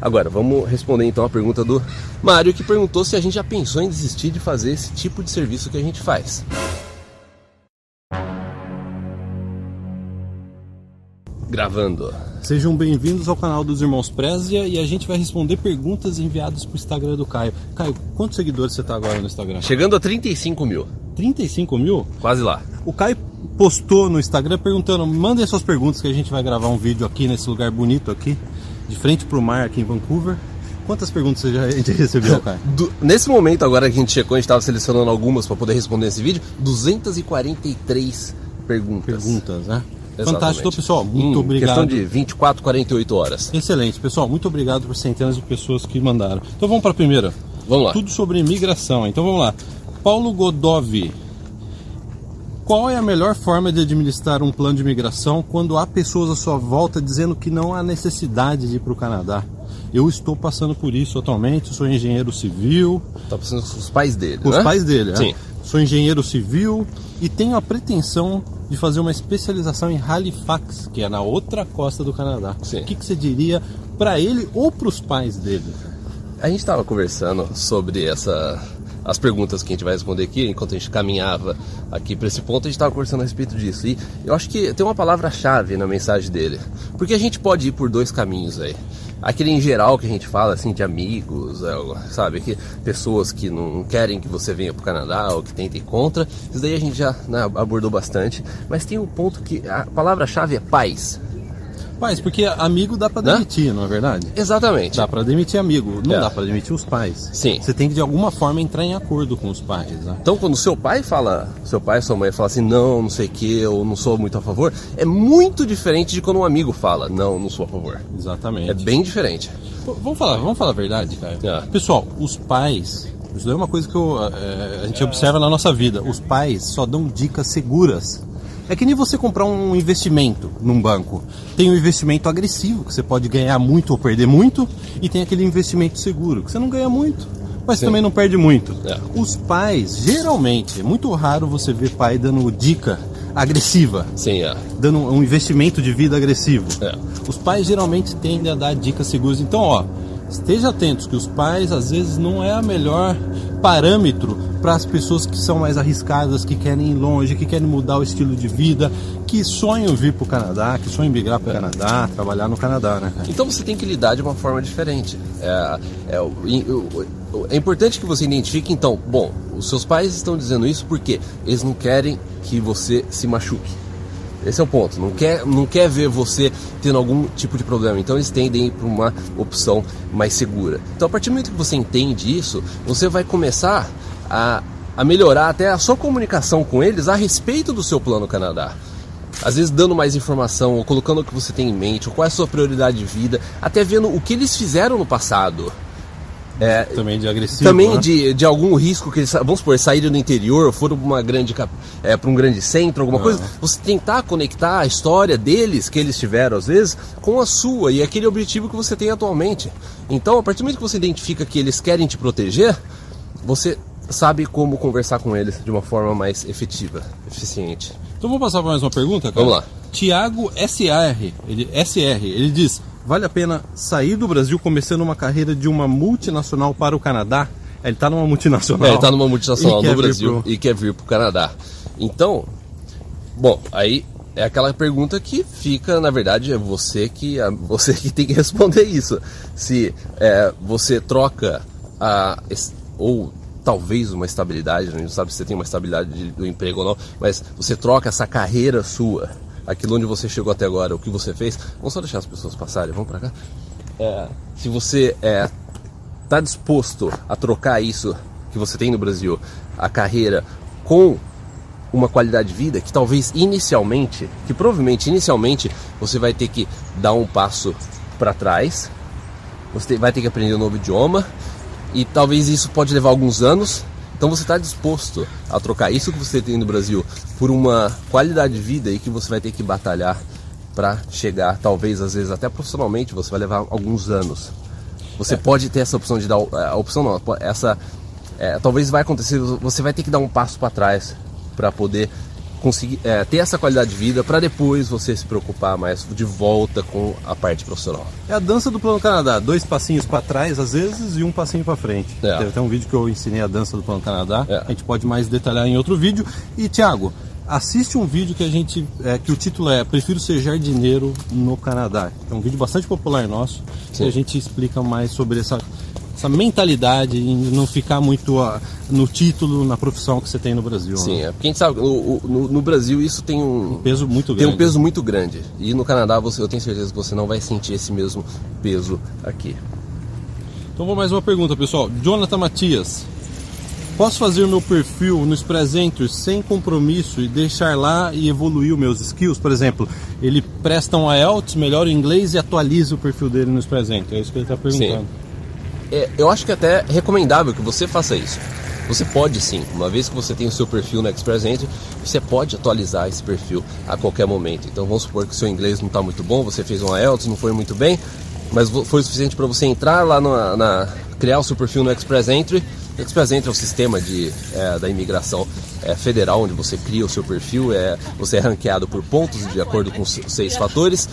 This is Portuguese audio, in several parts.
Agora, vamos responder então a pergunta do Mário, que perguntou se a gente já pensou em desistir de fazer esse tipo de serviço que a gente faz. Gravando. Sejam bem-vindos ao canal dos Irmãos Prézia e a gente vai responder perguntas enviadas pro Instagram do Caio. Caio, quantos seguidores você tá agora no Instagram? Chegando a 35 mil. 35 mil? Quase lá. O Caio postou no Instagram perguntando: mandem suas perguntas que a gente vai gravar um vídeo aqui nesse lugar bonito aqui, de frente pro mar aqui em Vancouver. Quantas perguntas você já recebeu, Caio? Do- nesse momento agora que a gente checou, a gente estava selecionando algumas para poder responder esse vídeo, 243 perguntas. Perguntas, né? Exatamente. Fantástico, pessoal. Muito Em obrigado. questão de 24, 48 horas. Excelente, pessoal. Muito obrigado por centenas de pessoas que mandaram. Então vamos para a primeira. Vamos lá. Tudo sobre migração. Então vamos lá. Paulo Godovi. Qual é a melhor forma de administrar um plano de migração quando há pessoas à sua volta dizendo que não há necessidade de ir para o Canadá? Eu estou passando por isso atualmente, sou engenheiro civil, Tá passando com os pais dele, com né? os pais dele, Sim. é. Sou engenheiro civil e tenho a pretensão de fazer uma especialização em Halifax, que é na outra costa do Canadá. Sim. O que, que você diria para ele ou para os pais dele? A gente estava conversando sobre essa as perguntas que a gente vai responder aqui, enquanto a gente caminhava aqui para esse ponto, a gente estava conversando a respeito disso. E eu acho que tem uma palavra-chave na mensagem dele. Porque a gente pode ir por dois caminhos aí. Aquele em geral que a gente fala assim de amigos, é, sabe, que pessoas que não querem que você venha para o Canadá ou que tentem contra, isso daí a gente já né, abordou bastante. Mas tem um ponto que a palavra-chave é paz. Pais, porque amigo dá para Né? demitir, não é verdade? Exatamente. Dá para demitir amigo, não É. dá para demitir os pais. Sim. Você tem que de alguma forma entrar em acordo com os pais, né? Então, quando seu pai fala, seu pai, sua mãe fala assim, não, não sei o que, ou não sou muito a favor, é muito diferente de quando um amigo fala, não, não sou a favor. Exatamente. É bem diferente. Pô, Vamos falar, vamos falar a verdade, cara. É. Pessoal, os pais, isso daí é uma coisa que eu, é, a gente observa na nossa vida. Os pais só dão dicas seguras. É que nem você comprar um investimento num banco. Tem um investimento agressivo, que você pode ganhar muito ou perder muito, e tem aquele investimento seguro, que você não ganha muito, mas Sim. também não perde muito. É. Os pais, geralmente, é muito raro você ver pai dando dica agressiva Sim, é. dando um investimento de vida agressivo. É. Os pais geralmente tendem a dar dicas seguras. Então, ó, esteja atentos que os pais às vezes não é a melhor parâmetro para as pessoas que são mais arriscadas, que querem ir longe, que querem mudar o estilo de vida, que sonham vir para o Canadá, que sonham migrar para o Canadá, trabalhar no Canadá, né? Então você tem que lidar de uma forma diferente. É, é, é importante que você identifique, então, bom, os seus pais estão dizendo isso porque eles não querem que você se machuque. Esse é o ponto. Não quer, não quer ver você tendo algum tipo de problema. Então eles tendem para uma opção mais segura. Então a partir do momento que você entende isso, você vai começar a, a melhorar até a sua comunicação com eles a respeito do seu plano Canadá. Às vezes dando mais informação, ou colocando o que você tem em mente, ou qual é a sua prioridade de vida, até vendo o que eles fizeram no passado. É, Também de agressivo. também né? de, de algum risco que eles, vamos supor, saíram do interior, foram para uma grande é, para um grande centro, alguma coisa, você tentar conectar a história deles que eles tiveram às vezes com a sua e aquele objetivo que você tem atualmente. Então, a partir do momento que você identifica que eles querem te proteger, você sabe como conversar com eles de uma forma mais efetiva, eficiente. Então vamos passar para mais uma pergunta, cara? Vamos lá. Tiago SR, ele, SR, ele diz: vale a pena sair do Brasil começando uma carreira de uma multinacional para o Canadá? Ele está numa multinacional. É, ele está numa multinacional no Brasil pro- e quer vir para o Canadá. Então, bom, aí é aquela pergunta que fica, na verdade, é você que, a- você que tem que responder isso. Se é, você troca a, ou talvez uma estabilidade, a gente não sabe se você tem uma estabilidade de- do emprego ou não, mas você troca essa carreira sua, aquilo onde você chegou até agora, o que você fez. Vamos só deixar as pessoas passarem, vamos para cá. É, se você é, está disposto a trocar isso que você tem no Brasil, a carreira, com uma qualidade de vida que talvez inicialmente, que provavelmente inicialmente você vai ter que dar um passo para trás, você vai ter que aprender um novo idioma e talvez isso pode levar alguns anos. Então você está disposto a trocar isso que você tem no Brasil por uma qualidade de vida e que você vai ter que batalhar para chegar, talvez às vezes até profissionalmente, você vai levar alguns anos. Você pode ter essa opção de dar a opção não, essa é, talvez vai acontecer, você vai ter que dar um passo para trás para poder conseguir é, ter essa qualidade de vida para depois você se preocupar mais de volta com a parte profissional. É a dança do Plano Canadá, dois passinhos para trás às vezes e um passinho para frente. É. Tem até um vídeo que eu ensinei a dança do Plano Canadá, É. a gente pode mais detalhar em outro vídeo. E Thiago, assiste um vídeo que a gente é, que o título é Prefiro ser jardineiro no Canadá. É um vídeo bastante popular nosso, Sim. que a gente explica mais sobre essa essa mentalidade em não ficar muito ah, no título, na profissão que você tem no Brasil. Sim, né? é porque a gente sabe, no, no- no Brasil isso tem um, Peso muito tem grande. um peso muito grande. E no Canadá você, eu tenho certeza que você não vai sentir esse mesmo peso aqui. Então vou mais uma pergunta, pessoal. Jonathan Matias. Posso fazer meu perfil no Express Entry sem compromisso e deixar lá e evoluir os meus skills? Por exemplo, ele presta um IELTS, melhora o inglês e atualiza o perfil dele no Express Entry. É isso que ele está perguntando. É, eu acho que até é recomendável que você faça isso. Você pode sim, uma vez que você tem o seu perfil no Express Entry, você pode atualizar esse perfil a qualquer momento. Então vamos supor que o seu inglês não está muito bom, você fez um IELTS, não foi muito bem, mas foi o suficiente para você entrar lá na, na- criar o seu perfil no Express Entry. Express Entry é o sistema de, é, da imigração é, federal, onde você cria o seu perfil, é, você é ranqueado por pontos de acordo com seis fatores.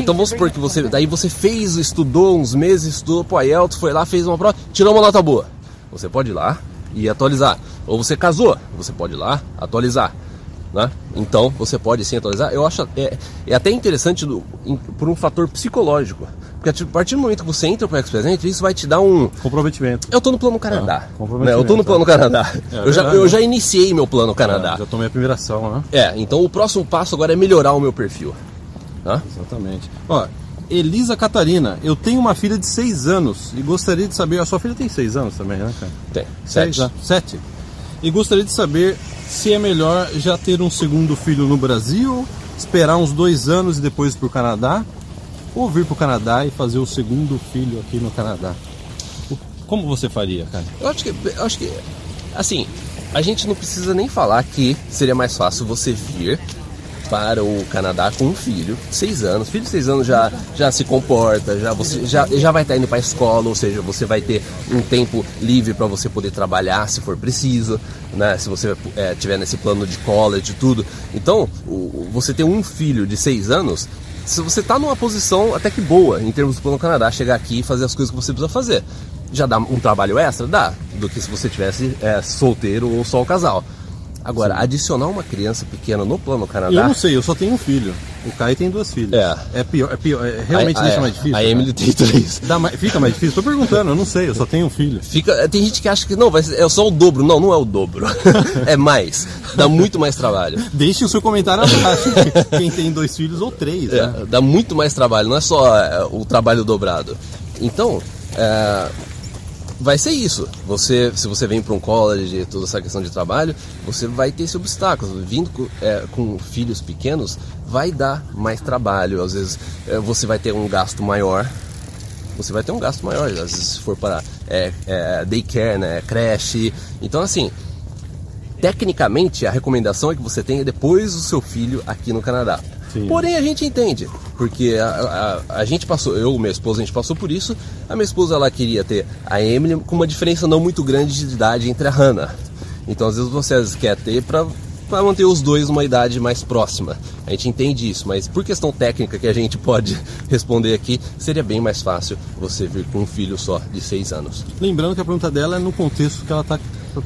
Então vamos supor que você, daí você fez, estudou uns meses, estudou pro IELTS, foi lá, fez uma prova, tirou uma nota boa. Você pode ir lá e atualizar. Ou você casou, você pode ir lá atualizar. Né? Então você pode sim atualizar. Eu acho é, é até interessante do- em- por um fator psicológico. Porque a partir do momento que você entra para o Express Entry, isso vai te dar um. Comprometimento. Eu tô no plano Canadá. Ah, comprometimento, né? Eu tô no plano Canadá. É eu, já, verdade, eu né? já iniciei meu plano Canadá. É, já tomei a primeira ação, né? É, então o próximo passo agora é melhorar o meu perfil. Tá? Exatamente. Ó, Elisa Catarina, eu tenho uma filha de 6 anos e gostaria de saber. A sua filha tem 6 anos também, né, cara? Tem. Seis, Sete. né? Sete. E gostaria de saber se é melhor já ter um segundo filho no Brasil, esperar uns dois anos e depois para o Canadá, ou vir para o Canadá e fazer o segundo filho aqui no Canadá. Como você faria, cara? Eu acho que, eu acho que, assim, a gente não precisa nem falar que seria mais fácil você vir para o Canadá com um filho de seis anos. Filho de seis anos já, já se comporta, já você já, já vai estar indo para a escola, ou seja, você vai ter um tempo livre para você poder trabalhar se for preciso, né? Se você é, tiver nesse plano de college e tudo. Então, o- você ter um filho de seis anos se você está numa posição até que boa em termos do plano Canadá, chegar aqui e fazer as coisas que você precisa fazer. Já dá um trabalho extra? Dá, do que se você tivesse é, solteiro ou só o casal. Agora, adicionar uma criança pequena no plano Eu Canadá. não sei, eu só tenho um filho. O Caio tem duas filhas. É. É pior, é pior. é- realmente a, deixa a- mais difícil. A né? Emily tem três. Dá mais- fica mais difícil? Tô perguntando, eu não sei, eu só tenho um filho. Fica, tem gente que acha que não, vai é só o dobro. Não, não é o dobro. é mais. Dá muito mais trabalho. Deixe o seu comentário abaixo. Quem tem dois filhos ou três, É, né? dá muito mais trabalho, não é só é, o trabalho dobrado. Então, é, vai ser isso. Você, se você vem para um college, toda essa questão de trabalho, você vai ter esse obstáculo. Vindo com, é, com filhos pequenos, vai dar mais trabalho. Às vezes é, você vai ter um gasto maior. Você vai ter um gasto maior, às vezes se for para é, é, daycare, né, creche. Então, assim, tecnicamente a recomendação é que você tenha depois o seu filho aqui no Canadá. Sim. Porém a gente entende, porque a, a, a gente passou, eu e minha esposa, a gente passou por isso. A minha esposa ela queria ter a Emily com uma diferença não muito grande de idade entre a Hannah. Então às vezes você às vezes quer ter para para manter os dois numa idade mais próxima. A gente entende isso, mas por questão técnica que a gente pode responder aqui, seria bem mais fácil você vir com um filho só de seis anos. Lembrando que a pergunta dela é no contexto que ela está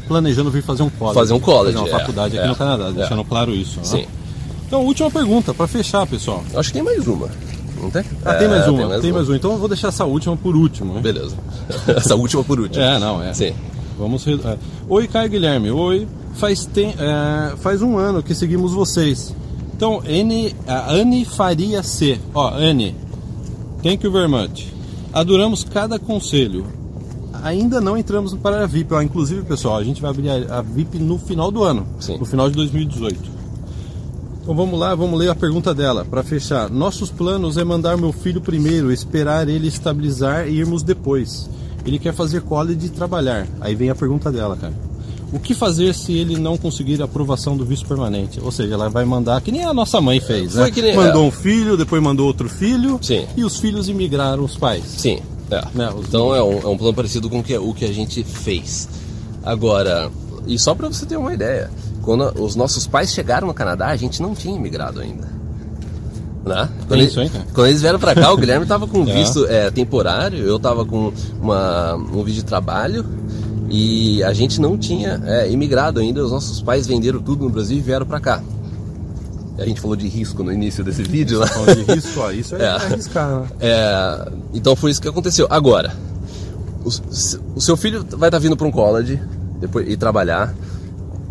planejando vir fazer um college. Fazer um college, Fazer uma é, faculdade aqui é, no Canadá, é. deixando claro isso. né? Então, última pergunta, para fechar, pessoal. Acho que tem mais uma. Não tem? Ah, tem mais É, uma, tem mais, uma. Então eu vou deixar essa última por último. né? Beleza. Essa última por último. É, não, é. Sim. Vamos. é. Oi, Caio Guilherme. Oi. Faz, tem, é, faz um ano que seguimos vocês. Então, N, a Anne Faria C. Ó, Anne, thank you very much. Adoramos cada conselho. Ainda não entramos para a VIP. Ó, inclusive, pessoal, a gente vai abrir a, a VIP no final do ano. Sim. No final de 2018. Então vamos lá, vamos ler a pergunta dela para fechar. Nossos planos é mandar meu filho primeiro, esperar ele estabilizar e irmos depois. Ele quer fazer college e trabalhar. Aí vem a pergunta dela, cara. O que fazer se ele não conseguir a aprovação do visto permanente? Ou seja, ela vai mandar, que nem a nossa mãe fez, Foi né? que nem- Mandou é. um filho, depois mandou outro filho, Sim. e os filhos imigraram os pais. Sim. é. Né, os- Então é um, é um plano parecido com o que, o que a gente fez. Agora, e só para você ter uma ideia, quando os nossos pais chegaram no Canadá, a gente não tinha imigrado ainda. Né? Quando, isso cara. quando eles vieram pra cá, o Guilherme tava com É. visto é, temporário, eu tava com uma, um vídeo de trabalho e a gente não tinha é, imigrado ainda. Os nossos pais venderam tudo no Brasil e vieram pra cá. A gente falou de risco no início desse vídeo, né? Falando de risco, ó, isso é, É. é arriscar, né? É, então foi isso que aconteceu. Agora, o, o seu filho vai estar vindo para um college depois, e trabalhar.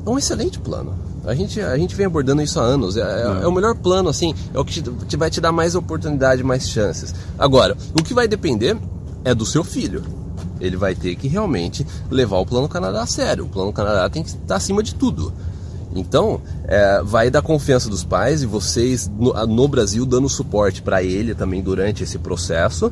É um excelente plano. A gente, a gente vem abordando isso há anos. É, é- é o melhor plano, assim. É o que te, te vai te dar mais oportunidade, mais chances. Agora, o que vai depender é do seu filho. Ele vai ter que realmente levar o Plano Canadá a sério. O Plano Canadá tem que estar acima de tudo. Então, é, vai da confiança dos pais e vocês no, no Brasil dando suporte para ele também durante esse processo,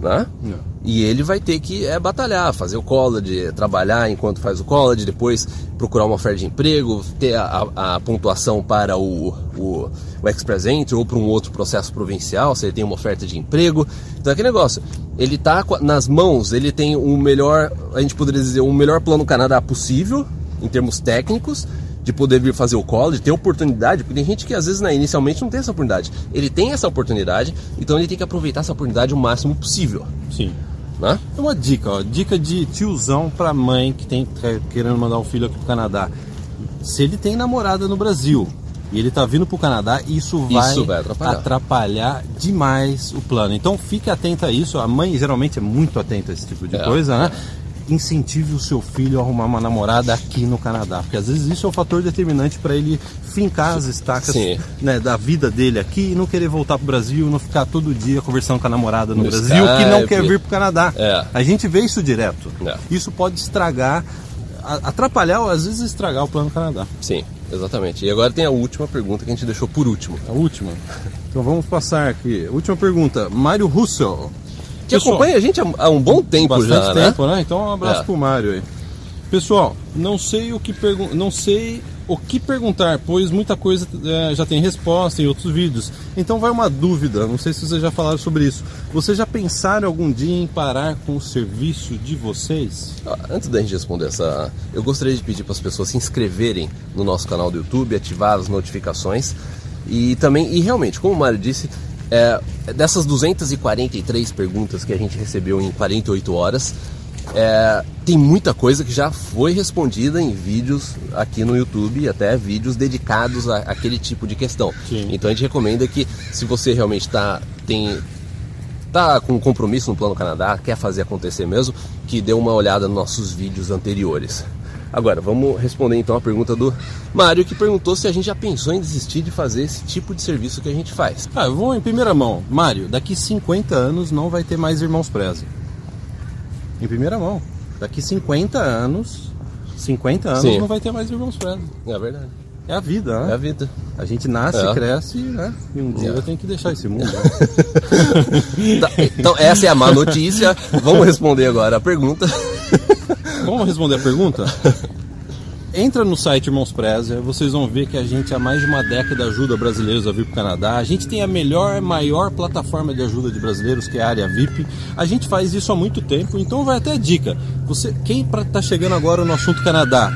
né? Não. E ele vai ter que é, batalhar, fazer o college, trabalhar enquanto faz o college, depois procurar uma oferta de emprego, ter a, a- a pontuação para o, o, o Express Entry ou para um outro processo provincial, se ele tem uma oferta de emprego. Então, é aquele negócio, ele tá a- nas mãos, ele tem o melhor, a gente poderia dizer, o melhor plano Canadá possível, em termos técnicos, de poder vir fazer o college, ter oportunidade, porque tem gente que às vezes né, inicialmente não tem essa oportunidade. Ele tem essa oportunidade, então ele tem que aproveitar essa oportunidade o máximo possível. Sim. Né? É uma dica, ó. Dica de tiozão pra mãe que tem que- querendo mandar um filho aqui pro Canadá. Se ele tem namorada no Brasil e ele tá vindo pro Canadá, isso vai, Isso vai atrapalhar. atrapalhar demais o plano. Então fique atento a isso. A mãe geralmente é muito atenta a esse tipo de É, coisa, né? Incentive o seu filho a arrumar uma namorada aqui no Canadá, porque às vezes isso é um fator determinante para ele fincar as estacas né, da vida dele aqui e não querer voltar pro Brasil, não ficar todo dia conversando com a namorada no, No Brasil que não Skype. quer vir pro Canadá. É. A gente vê isso direto. É. Isso pode estragar, atrapalhar ou às vezes estragar o plano Canadá. Sim, exatamente. E agora tem a última pergunta que a gente deixou por último. A última. Então vamos passar aqui. Última pergunta. Mário Russell. Que Pessoal, acompanha a gente há, um bom tempo bastante já, né? tempo, né? Então um abraço É. pro Mário aí. Pessoal, não sei o que não sei o que perguntar, pois muita coisa eh, já tem resposta em outros vídeos. Então vai uma dúvida, não sei se vocês já falaram sobre isso. Vocês já pensaram algum dia em parar com o serviço de vocês? Ah, Antes da gente responder essa, eu gostaria de pedir para as pessoas se inscreverem no nosso canal do YouTube, ativar as notificações e também, e realmente, como o Mário disse, é, dessas 243 perguntas que a gente recebeu em 48 horas, é, tem muita coisa que já foi respondida em vídeos aqui no YouTube até vídeos dedicados a- àquele tipo de questão. Sim. Então a gente recomenda que se você realmente tá, tem tá com compromisso no Plano Canadá, quer fazer acontecer mesmo, que dê uma olhada nos nossos vídeos anteriores. Agora, vamos responder então a pergunta do Mário, que perguntou se a gente já pensou em desistir de fazer esse tipo de serviço que a gente faz. Ah, eu vou em primeira mão. Mário, daqui 50 anos não vai ter mais Irmãos Preze. Em primeira mão. Daqui 50 anos, 50 anos Sim. não vai ter mais Irmãos Preze. É verdade. É a vida, É né? a vida. A gente nasce, É. cresce, né? E um dia É. tem que deixar esse mundo. né? Tá, então, essa é a má notícia. Vamos responder agora a pergunta. Vamos responder a pergunta? Entra no site Irmãos Preza, vocês vão ver que a gente há mais de uma década ajuda brasileiros a vir para o Canadá. A gente tem a melhor, maior plataforma de ajuda de brasileiros, que é a área VIP. A gente faz isso há muito tempo, então vai até a dica. Você, quem está chegando agora no assunto Canadá,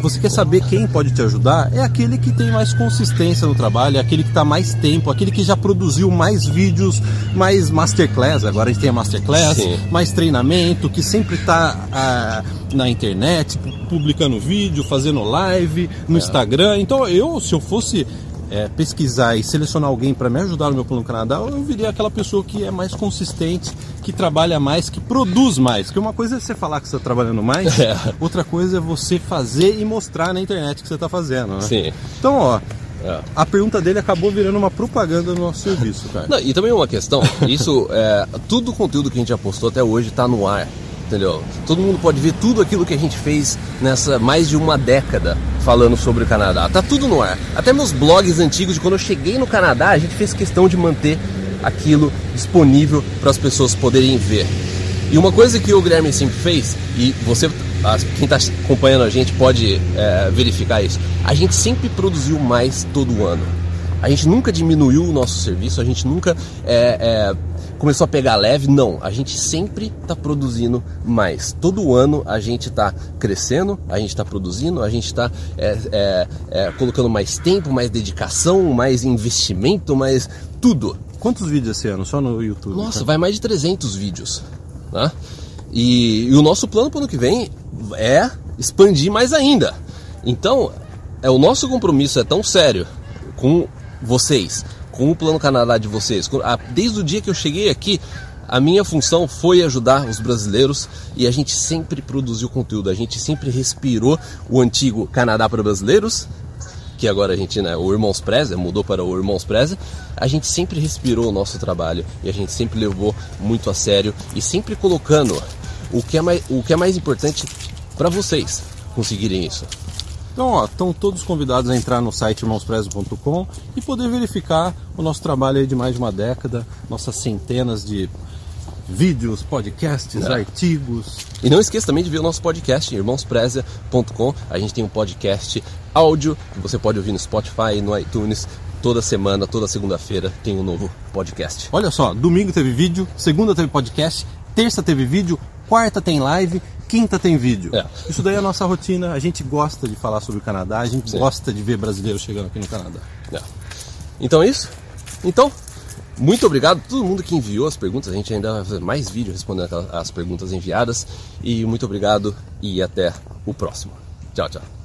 você quer saber quem pode te ajudar? É aquele que tem mais consistência no trabalho, é aquele que está mais tempo, aquele que já produziu mais vídeos, mais masterclass. Agora a gente tem a masterclass, Sim. mais treinamento, que sempre está na internet, pu- publicando vídeo, fazendo live no Instagram. Então eu, se eu fosse é, pesquisar e selecionar alguém para me ajudar no meu plano Canadá, eu viria aquela pessoa que é mais consistente, que trabalha mais, que produz mais. Porque uma coisa é você falar que você está trabalhando mais, É. outra coisa é você fazer e mostrar na internet que você está fazendo. Né? Sim. Então, ó, É. a pergunta dele acabou virando uma propaganda do nosso serviço, cara. Não, e também uma questão, isso é. Tudo o conteúdo que a gente já postou até hoje está no ar. Entendeu? Todo mundo pode ver tudo aquilo que a gente fez nessa mais de uma década falando sobre o Canadá. Tá tudo no ar. Até meus blogs antigos de quando eu cheguei no Canadá, a gente fez questão de manter aquilo disponível para as pessoas poderem ver. E uma coisa que o Guilherme sempre fez, e você, quem está acompanhando a gente pode é, verificar isso, a gente sempre produziu mais todo ano. A gente nunca diminuiu o nosso serviço, a gente nunca é, é, começou a pegar leve. Não, a gente sempre está produzindo mais. Todo ano a gente está crescendo, a gente está produzindo, a gente está é, é, é, colocando mais tempo, mais dedicação, mais investimento, mais tudo. Quantos vídeos esse ano só no YouTube? Nossa, vai mais de 300 vídeos. Né? E, e o nosso plano para o ano que vem é expandir mais ainda. Então, é o nosso compromisso é tão sério com vocês, com o Plano Canadá de vocês. Desde o dia que eu cheguei aqui, a minha função foi ajudar os brasileiros e a gente sempre produziu conteúdo, a gente sempre respirou o antigo Canadá para brasileiros, que agora a gente, né, o Irmãos Preza, mudou para o Irmãos Preza, a gente sempre respirou o nosso trabalho e a gente sempre levou muito a sério e sempre colocando o que é mais, o que é mais importante para vocês conseguirem isso. Então, ó, estão todos convidados a entrar no site irmãosprezo.com e poder verificar o nosso trabalho de mais de uma década, nossas centenas de vídeos, podcasts, é. artigos. E não esqueça também de ver o nosso podcast, irmãospreza.com. A gente tem um podcast áudio que você pode ouvir no Spotify, no iTunes. Toda semana, toda segunda-feira tem um novo podcast. Olha só, domingo teve vídeo, segunda teve podcast, terça teve vídeo, quarta tem live quinta tem vídeo. É. Isso daí é a nossa rotina. A gente gosta de falar sobre o Canadá, a gente Sim. gosta de ver brasileiros chegando aqui no Canadá. É. Então é isso. Então, muito obrigado a todo mundo que enviou as perguntas. A gente ainda vai fazer mais vídeo respondendo as perguntas enviadas. E muito obrigado e até o próximo. Tchau, tchau.